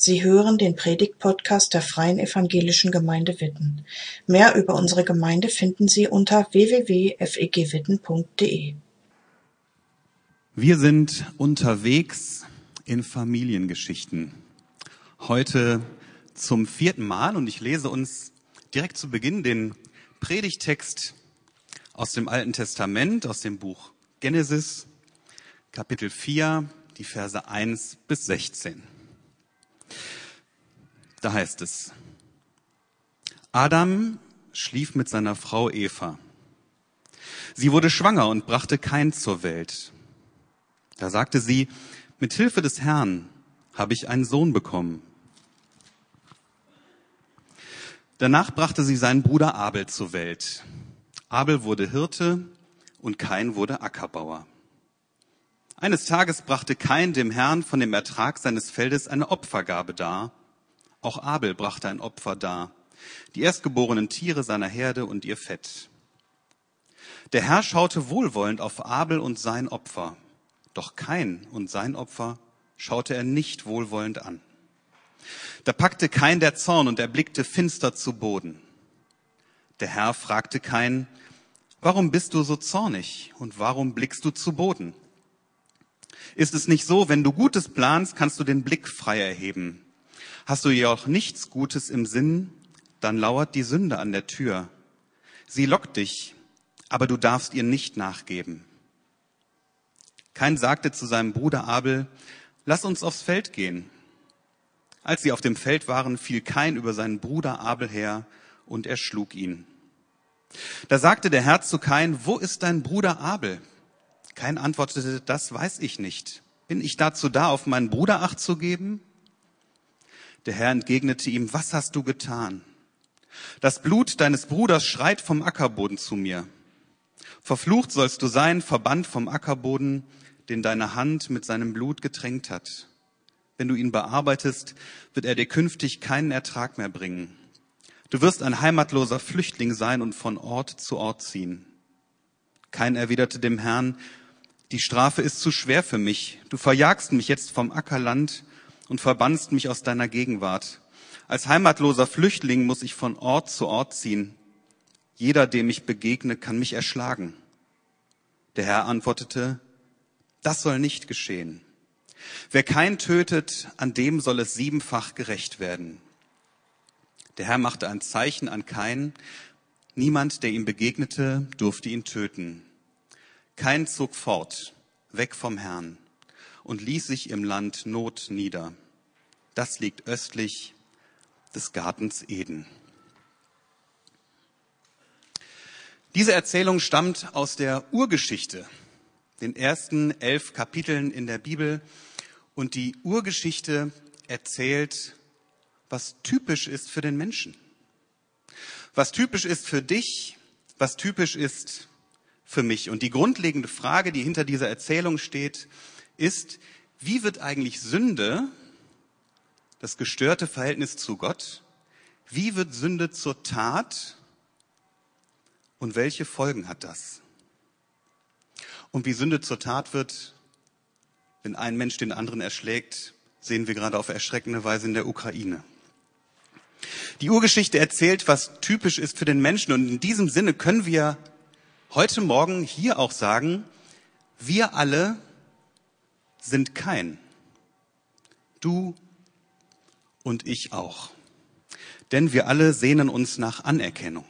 Sie hören den Predigt-Podcast der Freien Evangelischen Gemeinde Witten. Mehr über unsere Gemeinde finden Sie unter www.fegwitten.de. Wir sind unterwegs in Familiengeschichten. Heute zum vierten Mal und ich lese uns direkt zu Beginn den Predigtext aus dem Alten Testament, aus dem Buch Genesis, Kapitel 4, die Verse 1 bis 16. Da heißt es, Adam schlief mit seiner Frau Eva. Sie wurde schwanger und brachte kein zur Welt. Da sagte sie, mit Hilfe des Herrn habe ich einen Sohn bekommen. Danach brachte sie seinen Bruder Abel zur Welt. Abel wurde Hirte und Kain wurde Ackerbauer. Eines Tages brachte Kain dem Herrn von dem Ertrag seines Feldes eine Opfergabe dar. Auch Abel brachte ein Opfer dar, die erstgeborenen Tiere seiner Herde und ihr Fett. Der Herr schaute wohlwollend auf Abel und sein Opfer, doch Kain und sein Opfer schaute er nicht wohlwollend an. Da packte Kain der Zorn und er blickte finster zu Boden. Der Herr fragte Kain, warum bist du so zornig und warum blickst du zu Boden? Ist es nicht so, wenn du Gutes planst, kannst du den Blick frei erheben? Hast du jedoch nichts Gutes im Sinn, dann lauert die Sünde an der Tür. Sie lockt dich, aber du darfst ihr nicht nachgeben. Kein sagte zu seinem Bruder Abel, lass uns aufs Feld gehen. Als sie auf dem Feld waren, fiel Kein über seinen Bruder Abel her und erschlug ihn. Da sagte der Herr zu Kain, wo ist dein Bruder Abel? Kein antwortete, das weiß ich nicht. Bin ich dazu da, auf meinen Bruder acht zu geben? Der Herr entgegnete ihm, was hast du getan? Das Blut deines Bruders schreit vom Ackerboden zu mir. Verflucht sollst du sein, verbannt vom Ackerboden, den deine Hand mit seinem Blut getränkt hat. Wenn du ihn bearbeitest, wird er dir künftig keinen Ertrag mehr bringen. Du wirst ein heimatloser Flüchtling sein und von Ort zu Ort ziehen. Kein erwiderte dem Herrn, die Strafe ist zu schwer für mich. Du verjagst mich jetzt vom Ackerland und verbannst mich aus deiner Gegenwart. Als heimatloser Flüchtling muss ich von Ort zu Ort ziehen. Jeder, dem ich begegne, kann mich erschlagen. Der Herr antwortete, das soll nicht geschehen. Wer kein tötet, an dem soll es siebenfach gerecht werden. Der Herr machte ein Zeichen an Kain. Niemand, der ihm begegnete, durfte ihn töten. Kein zog fort, weg vom Herrn, und ließ sich im Land Not nieder. Das liegt östlich des Gartens Eden. Diese Erzählung stammt aus der Urgeschichte, den ersten elf Kapiteln in der Bibel. Und die Urgeschichte erzählt, was typisch ist für den Menschen. Was typisch ist für dich, was typisch ist für mich. Und die grundlegende Frage, die hinter dieser Erzählung steht, ist, wie wird eigentlich Sünde, das gestörte Verhältnis zu Gott, wie wird Sünde zur Tat und welche Folgen hat das? Und wie Sünde zur Tat wird, wenn ein Mensch den anderen erschlägt, sehen wir gerade auf erschreckende Weise in der Ukraine. Die Urgeschichte erzählt, was typisch ist für den Menschen. Und in diesem Sinne können wir heute Morgen hier auch sagen, wir alle sind kein. Du und ich auch. Denn wir alle sehnen uns nach Anerkennung.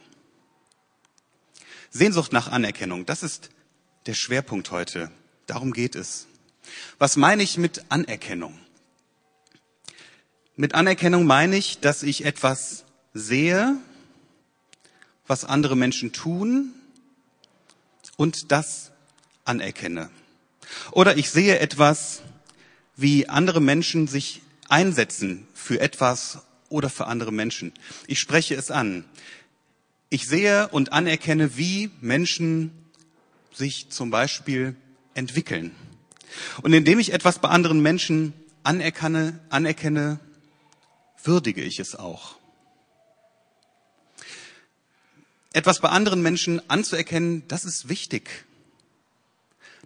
Sehnsucht nach Anerkennung, das ist der Schwerpunkt heute. Darum geht es. Was meine ich mit Anerkennung? Mit Anerkennung meine ich, dass ich etwas sehe, was andere Menschen tun und das anerkenne. Oder ich sehe etwas, wie andere Menschen sich einsetzen für etwas oder für andere Menschen. Ich spreche es an. Ich sehe und anerkenne, wie Menschen sich zum Beispiel entwickeln. Und indem ich etwas bei anderen Menschen anerkenne, anerkenne, würdige ich es auch. Etwas bei anderen Menschen anzuerkennen, das ist wichtig.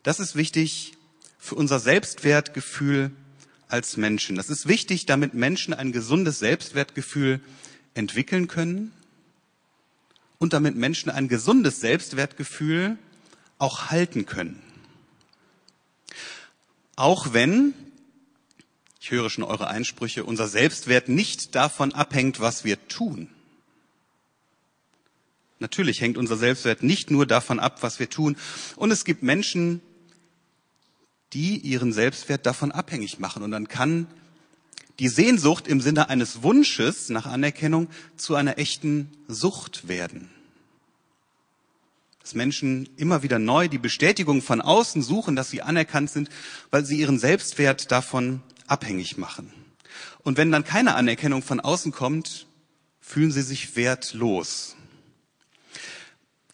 Das ist wichtig für unser Selbstwertgefühl als Menschen. Das ist wichtig, damit Menschen ein gesundes Selbstwertgefühl entwickeln können und damit Menschen ein gesundes Selbstwertgefühl auch halten können. Auch wenn, ich höre schon eure Einsprüche, unser Selbstwert nicht davon abhängt, was wir tun. Natürlich hängt unser Selbstwert nicht nur davon ab, was wir tun. Und es gibt Menschen, die ihren Selbstwert davon abhängig machen. Und dann kann die Sehnsucht im Sinne eines Wunsches nach Anerkennung zu einer echten Sucht werden. Dass Menschen immer wieder neu die Bestätigung von außen suchen, dass sie anerkannt sind, weil sie ihren Selbstwert davon abhängig machen. Und wenn dann keine Anerkennung von außen kommt, fühlen sie sich wertlos.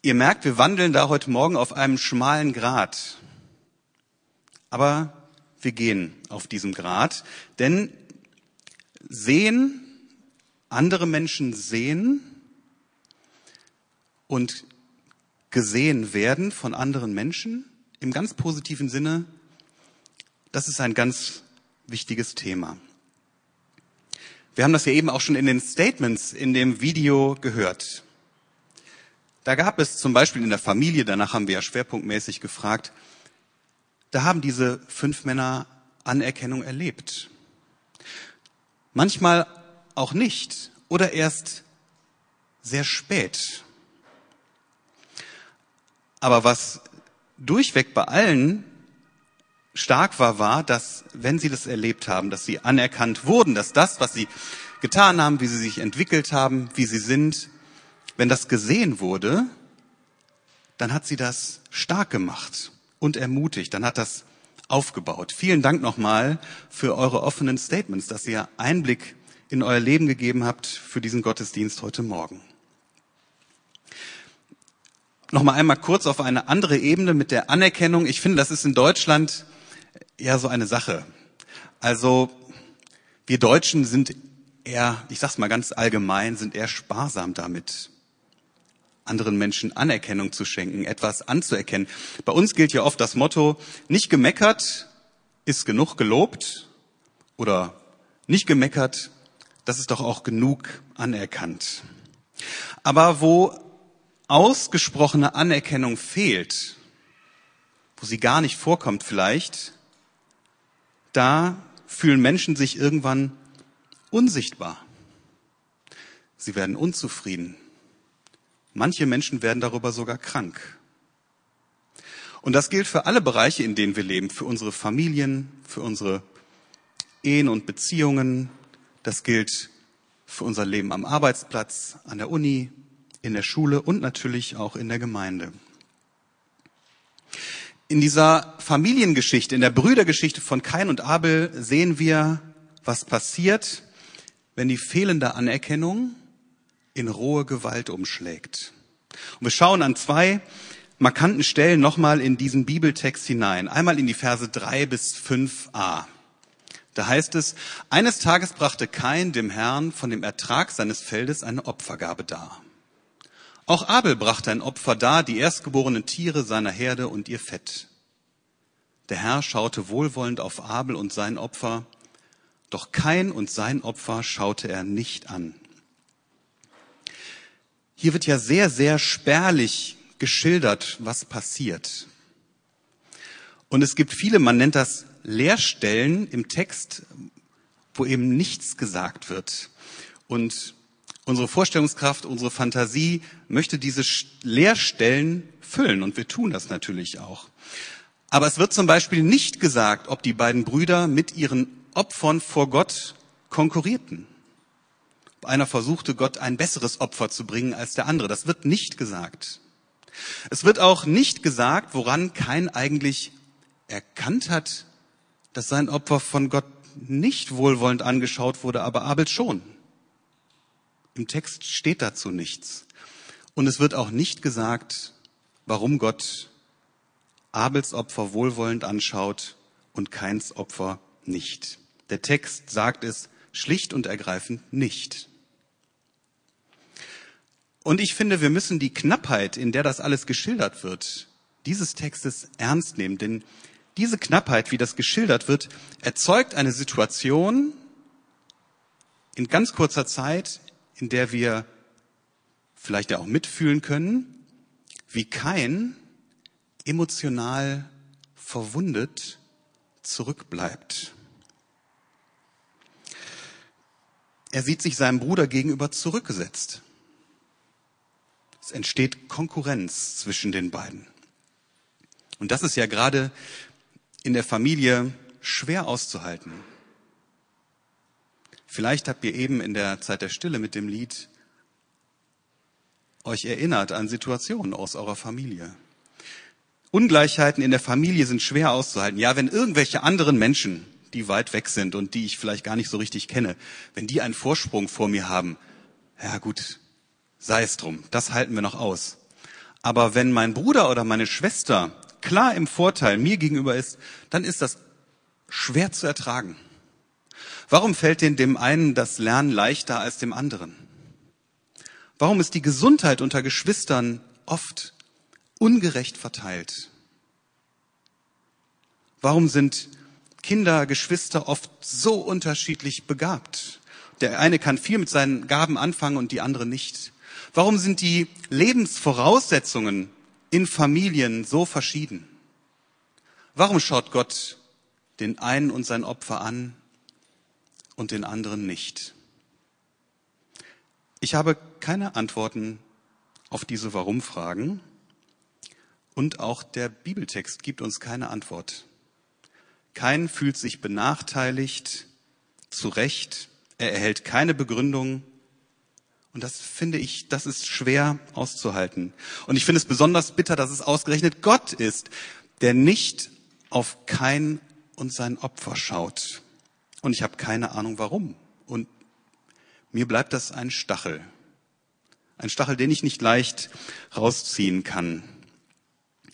Ihr merkt, wir wandeln da heute Morgen auf einem schmalen Grat. Aber wir gehen auf diesem Grat, denn sehen, andere Menschen sehen und gesehen werden von anderen Menschen im ganz positiven Sinne, das ist ein ganz wichtiges Thema. Wir haben das ja eben auch schon in den Statements in dem Video gehört. Da gab es zum Beispiel in der Familie, danach haben wir ja schwerpunktmäßig gefragt, da haben diese fünf Männer Anerkennung erlebt. Manchmal auch nicht oder erst sehr spät. Aber was durchweg bei allen stark war, war, dass wenn sie das erlebt haben, dass sie anerkannt wurden, dass das, was sie getan haben, wie sie sich entwickelt haben, wie sie sind, wenn das gesehen wurde, dann hat sie das stark gemacht und ermutigt, dann hat das aufgebaut. Vielen Dank nochmal für eure offenen Statements, dass ihr Einblick in euer Leben gegeben habt für diesen Gottesdienst heute Morgen. Nochmal einmal kurz auf eine andere Ebene mit der Anerkennung. Ich finde, das ist in Deutschland eher so eine Sache. Also wir Deutschen sind eher, ich sag's mal ganz allgemein, sind eher sparsam damit anderen Menschen Anerkennung zu schenken, etwas anzuerkennen. Bei uns gilt ja oft das Motto, nicht gemeckert ist genug gelobt oder nicht gemeckert, das ist doch auch genug anerkannt. Aber wo ausgesprochene Anerkennung fehlt, wo sie gar nicht vorkommt vielleicht, da fühlen Menschen sich irgendwann unsichtbar. Sie werden unzufrieden. Manche Menschen werden darüber sogar krank. Und das gilt für alle Bereiche, in denen wir leben, für unsere Familien, für unsere Ehen und Beziehungen. Das gilt für unser Leben am Arbeitsplatz, an der Uni, in der Schule und natürlich auch in der Gemeinde. In dieser Familiengeschichte, in der Brüdergeschichte von Kain und Abel sehen wir, was passiert, wenn die fehlende Anerkennung in rohe Gewalt umschlägt. Und wir schauen an zwei markanten Stellen nochmal in diesen Bibeltext hinein. Einmal in die Verse drei bis fünf a Da heißt es, eines Tages brachte Kain dem Herrn von dem Ertrag seines Feldes eine Opfergabe dar. Auch Abel brachte ein Opfer dar, die erstgeborenen Tiere seiner Herde und ihr Fett. Der Herr schaute wohlwollend auf Abel und sein Opfer, doch Kain und sein Opfer schaute er nicht an. Hier wird ja sehr, sehr spärlich geschildert, was passiert. Und es gibt viele, man nennt das Leerstellen im Text, wo eben nichts gesagt wird. Und unsere Vorstellungskraft, unsere Fantasie möchte diese Leerstellen füllen und wir tun das natürlich auch. Aber es wird zum Beispiel nicht gesagt, ob die beiden Brüder mit ihren Opfern vor Gott konkurrierten. Einer versuchte, Gott ein besseres Opfer zu bringen als der andere. Das wird nicht gesagt. Es wird auch nicht gesagt, woran kein eigentlich erkannt hat, dass sein Opfer von Gott nicht wohlwollend angeschaut wurde, aber Abel schon. Im Text steht dazu nichts. Und es wird auch nicht gesagt, warum Gott Abels Opfer wohlwollend anschaut und keins Opfer nicht. Der Text sagt es schlicht und ergreifend nicht. Und ich finde, wir müssen die Knappheit, in der das alles geschildert wird, dieses Textes ernst nehmen, denn diese Knappheit, wie das geschildert wird, erzeugt eine Situation in ganz kurzer Zeit, in der wir vielleicht ja auch mitfühlen können, wie kein emotional verwundet zurückbleibt. Er sieht sich seinem Bruder gegenüber zurückgesetzt. Es entsteht Konkurrenz zwischen den beiden. Und das ist ja gerade in der Familie schwer auszuhalten. Vielleicht habt ihr eben in der Zeit der Stille mit dem Lied euch erinnert an Situationen aus eurer Familie. Ungleichheiten in der Familie sind schwer auszuhalten. Ja, wenn irgendwelche anderen Menschen, die weit weg sind und die ich vielleicht gar nicht so richtig kenne, wenn die einen Vorsprung vor mir haben, ja gut, sei es drum, das halten wir noch aus. Aber wenn mein Bruder oder meine Schwester klar im Vorteil mir gegenüber ist, dann ist das schwer zu ertragen. Warum fällt denn dem einen das Lernen leichter als dem anderen? Warum ist die Gesundheit unter Geschwistern oft ungerecht verteilt? Warum sind Kinder, Geschwister oft so unterschiedlich begabt? Der eine kann viel mit seinen Gaben anfangen und die andere nicht. Warum sind die Lebensvoraussetzungen in Familien so verschieden? Warum schaut Gott den einen und sein Opfer an und den anderen nicht? Ich habe keine Antworten auf diese Warum-Fragen und auch der Bibeltext gibt uns keine Antwort. Kein fühlt sich benachteiligt, zu Recht, er erhält keine Begründung, und das finde ich, das ist schwer auszuhalten. Und ich finde es besonders bitter, dass es ausgerechnet Gott ist, der nicht auf kein und sein Opfer schaut. Und ich habe keine Ahnung warum. Und mir bleibt das ein Stachel. Ein Stachel, den ich nicht leicht rausziehen kann.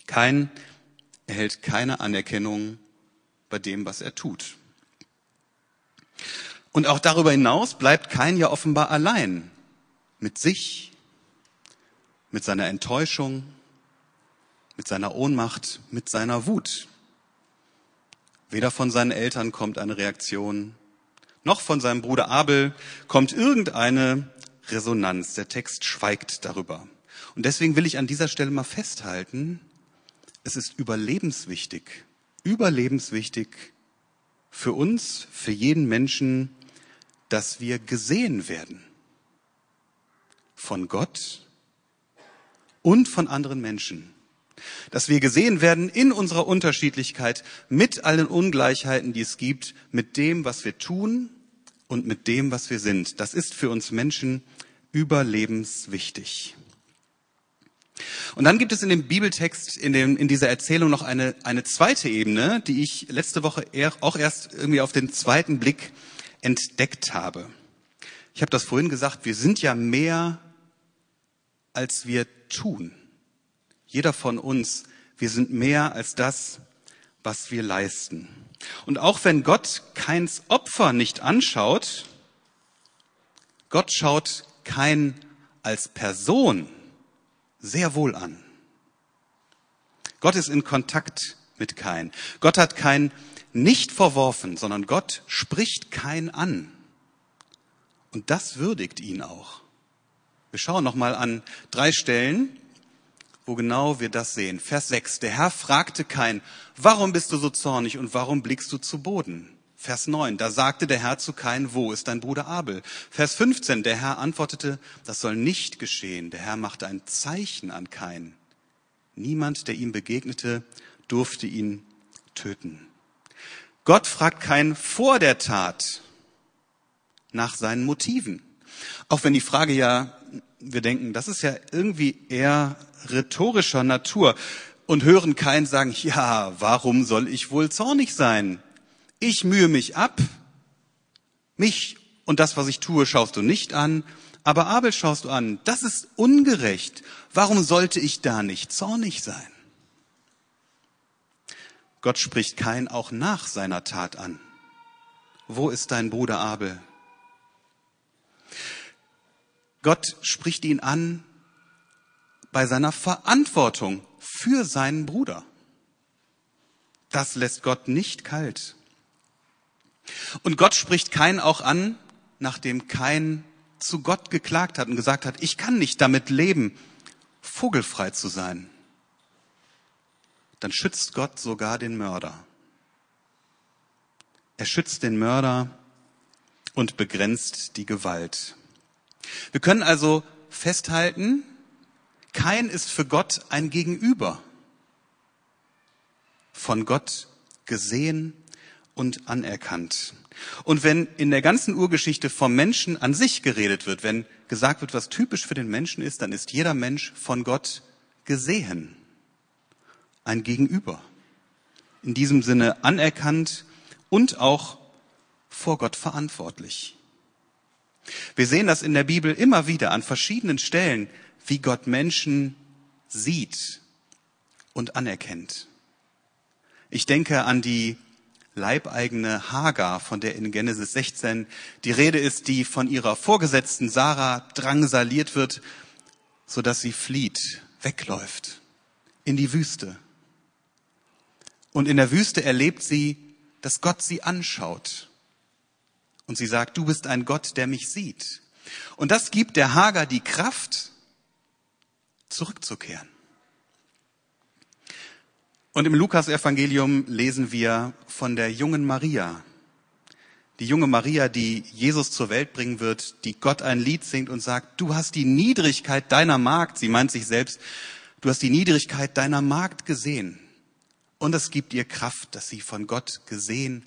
Kein erhält keine Anerkennung bei dem, was er tut. Und auch darüber hinaus bleibt kein ja offenbar allein mit sich, mit seiner Enttäuschung, mit seiner Ohnmacht, mit seiner Wut. Weder von seinen Eltern kommt eine Reaktion, noch von seinem Bruder Abel kommt irgendeine Resonanz. Der Text schweigt darüber. Und deswegen will ich an dieser Stelle mal festhalten, es ist überlebenswichtig, überlebenswichtig für uns, für jeden Menschen, dass wir gesehen werden von Gott und von anderen Menschen. Dass wir gesehen werden in unserer Unterschiedlichkeit mit allen Ungleichheiten, die es gibt, mit dem, was wir tun und mit dem, was wir sind. Das ist für uns Menschen überlebenswichtig. Und dann gibt es in dem Bibeltext, in, dem, in dieser Erzählung noch eine, eine zweite Ebene, die ich letzte Woche auch erst irgendwie auf den zweiten Blick entdeckt habe. Ich habe das vorhin gesagt, wir sind ja mehr als wir tun. Jeder von uns, wir sind mehr als das, was wir leisten. Und auch wenn Gott keins Opfer nicht anschaut, Gott schaut kein als Person sehr wohl an. Gott ist in Kontakt mit kein. Gott hat kein nicht verworfen, sondern Gott spricht kein an. Und das würdigt ihn auch. Wir schauen nochmal an drei Stellen, wo genau wir das sehen. Vers 6. Der Herr fragte Kain, warum bist du so zornig und warum blickst du zu Boden? Vers 9. Da sagte der Herr zu Kain, wo ist dein Bruder Abel? Vers 15. Der Herr antwortete, das soll nicht geschehen. Der Herr machte ein Zeichen an Kain. Niemand, der ihm begegnete, durfte ihn töten. Gott fragt Kain vor der Tat nach seinen Motiven. Auch wenn die Frage ja wir denken, das ist ja irgendwie eher rhetorischer Natur und hören keinen sagen, ja, warum soll ich wohl zornig sein? Ich mühe mich ab, mich und das, was ich tue, schaust du nicht an, aber Abel schaust du an. Das ist ungerecht. Warum sollte ich da nicht zornig sein? Gott spricht kein auch nach seiner Tat an. Wo ist dein Bruder Abel? Gott spricht ihn an bei seiner Verantwortung für seinen Bruder. Das lässt Gott nicht kalt. Und Gott spricht Kain auch an, nachdem Kain zu Gott geklagt hat und gesagt hat, ich kann nicht damit leben, vogelfrei zu sein. Dann schützt Gott sogar den Mörder. Er schützt den Mörder und begrenzt die Gewalt. Wir können also festhalten, kein ist für Gott ein Gegenüber. Von Gott gesehen und anerkannt. Und wenn in der ganzen Urgeschichte vom Menschen an sich geredet wird, wenn gesagt wird, was typisch für den Menschen ist, dann ist jeder Mensch von Gott gesehen. Ein Gegenüber. In diesem Sinne anerkannt und auch vor Gott verantwortlich. Wir sehen das in der Bibel immer wieder an verschiedenen Stellen, wie Gott Menschen sieht und anerkennt. Ich denke an die leibeigene Hagar, von der in Genesis 16 die Rede ist, die von ihrer Vorgesetzten Sarah drangsaliert wird, so dass sie flieht, wegläuft in die Wüste. Und in der Wüste erlebt sie, dass Gott sie anschaut. Und sie sagt, du bist ein Gott, der mich sieht. Und das gibt der Hagar die Kraft, zurückzukehren. Und im Lukas-Evangelium lesen wir von der jungen Maria. Die junge Maria, die Jesus zur Welt bringen wird, die Gott ein Lied singt und sagt, du hast die Niedrigkeit deiner Magd, sie meint sich selbst, du hast die Niedrigkeit deiner Magd gesehen. Und es gibt ihr Kraft, dass sie von Gott gesehen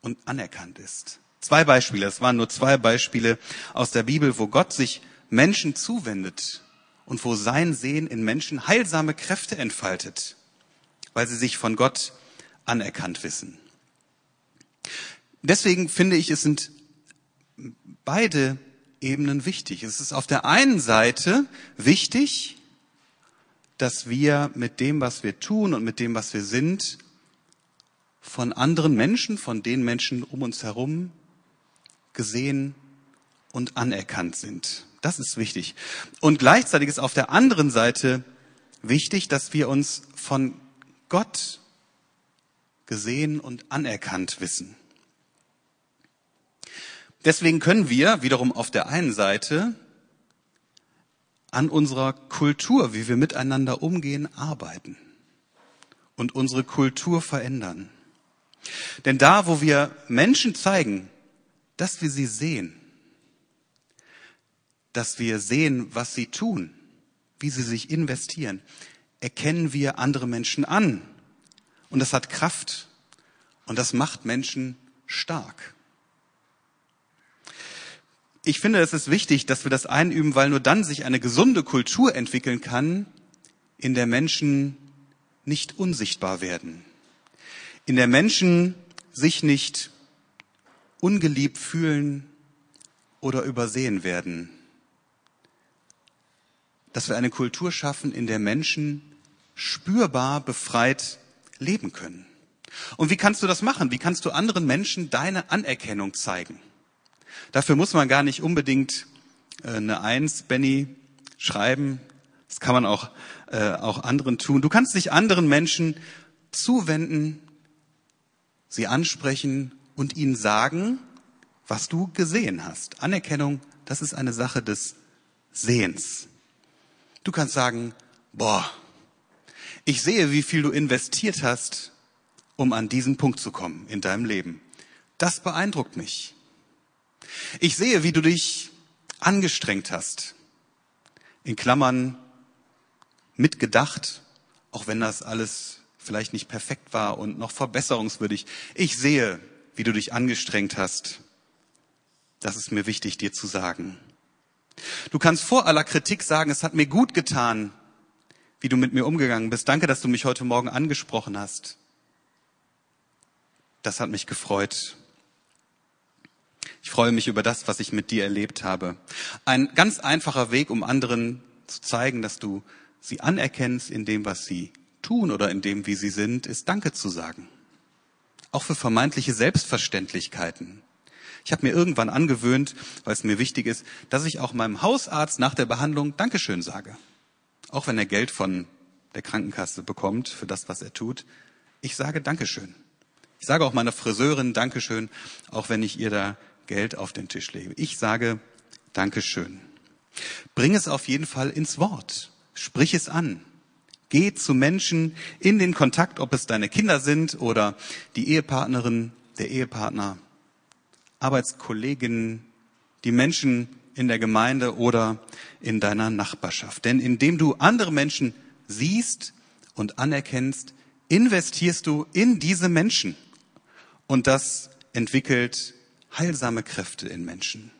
und anerkannt ist. Zwei Beispiele, es waren nur zwei Beispiele aus der Bibel, wo Gott sich Menschen zuwendet und wo sein Sehen in Menschen heilsame Kräfte entfaltet, weil sie sich von Gott anerkannt wissen. Deswegen finde ich, es sind beide Ebenen wichtig. Es ist auf der einen Seite wichtig, dass wir mit dem, was wir tun und mit dem, was wir sind, von anderen Menschen, von den Menschen um uns herum gesehen und anerkannt sind. Das ist wichtig. Und gleichzeitig ist auf der anderen Seite wichtig, dass wir uns von Gott gesehen und anerkannt wissen. Deswegen können wir wiederum auf der einen Seite an unserer Kultur, wie wir miteinander umgehen, arbeiten und unsere Kultur verändern. Denn da, wo wir Menschen zeigen, dass wir sie sehen, dass wir sehen, was sie tun, wie sie sich investieren, erkennen wir andere Menschen an. Und das hat Kraft. Und das macht Menschen stark. Ich finde, es ist wichtig, dass wir das einüben, weil nur dann sich eine gesunde Kultur entwickeln kann, in der Menschen nicht unsichtbar werden, in der Menschen sich nicht ungeliebt fühlen oder übersehen werden. Dass wir eine Kultur schaffen, in der Menschen spürbar befreit leben können. Und wie kannst du das machen? Wie kannst du anderen Menschen deine Anerkennung zeigen? Dafür muss man gar nicht unbedingt äh, eine Eins, Benny, schreiben. Das kann man auch, äh, auch anderen tun. Du kannst dich anderen Menschen zuwenden, sie ansprechen und ihnen sagen, was du gesehen hast. Anerkennung, das ist eine Sache des Sehens. Du kannst sagen, boah, ich sehe, wie viel du investiert hast, um an diesen Punkt zu kommen in deinem Leben. Das beeindruckt mich. Ich sehe, wie du dich angestrengt hast. In Klammern mitgedacht, auch wenn das alles vielleicht nicht perfekt war und noch verbesserungswürdig. Ich sehe, wie du dich angestrengt hast. Das ist mir wichtig, dir zu sagen. Du kannst vor aller Kritik sagen, es hat mir gut getan, wie du mit mir umgegangen bist. Danke, dass du mich heute Morgen angesprochen hast. Das hat mich gefreut. Ich freue mich über das, was ich mit dir erlebt habe. Ein ganz einfacher Weg, um anderen zu zeigen, dass du sie anerkennst in dem, was sie tun oder in dem, wie sie sind, ist Danke zu sagen. Auch für vermeintliche Selbstverständlichkeiten. Ich habe mir irgendwann angewöhnt, weil es mir wichtig ist, dass ich auch meinem Hausarzt nach der Behandlung Dankeschön sage. Auch wenn er Geld von der Krankenkasse bekommt für das, was er tut. Ich sage Dankeschön. Ich sage auch meiner Friseurin Dankeschön, auch wenn ich ihr da Geld auf den Tisch lege. Ich sage Dankeschön. Bring es auf jeden Fall ins Wort. Sprich es an. Geh zu Menschen in den Kontakt, ob es deine Kinder sind oder die Ehepartnerin, der Ehepartner, Arbeitskolleginnen, die Menschen in der Gemeinde oder in deiner Nachbarschaft. Denn indem du andere Menschen siehst und anerkennst, investierst du in diese Menschen. Und das entwickelt heilsame Kräfte in Menschen.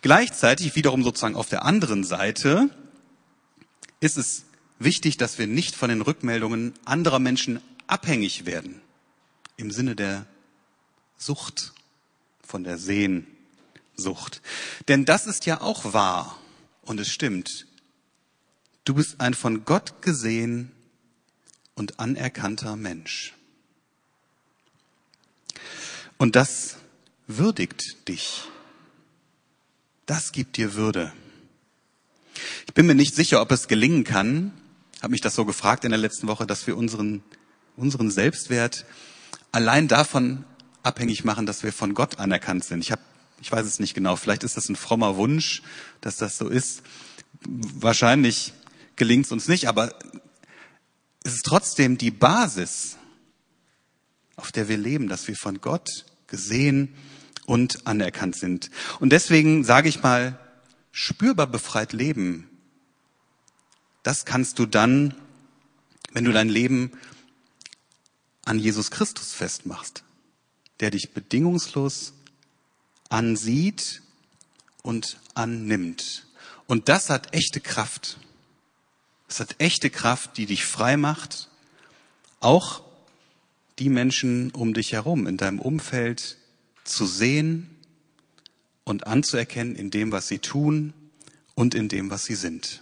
Gleichzeitig wiederum sozusagen auf der anderen Seite ist es wichtig, dass wir nicht von den Rückmeldungen anderer Menschen abhängig werden. Im Sinne der Sucht, von der Sehnsucht. Denn das ist ja auch wahr und es stimmt. Du bist ein von Gott gesehen und anerkannter Mensch. Und das würdigt dich. Das gibt dir Würde. Ich bin mir nicht sicher, ob es gelingen kann, habe mich das so gefragt in der letzten Woche, dass wir unseren, unseren Selbstwert allein davon abhängig machen, dass wir von Gott anerkannt sind. Ich, hab, ich weiß es nicht genau, vielleicht ist das ein frommer Wunsch, dass das so ist. Wahrscheinlich gelingt es uns nicht, aber es ist trotzdem die Basis, auf der wir leben, dass wir von Gott gesehen und anerkannt sind. Und deswegen sage ich mal, spürbar befreit leben das kannst du dann, wenn du dein Leben an Jesus Christus festmachst, der dich bedingungslos ansieht und annimmt. Und das hat echte Kraft. Es hat echte Kraft, die dich frei macht, auch die Menschen um dich herum, in deinem Umfeld zu sehen und anzuerkennen in dem, was sie tun und in dem, was sie sind.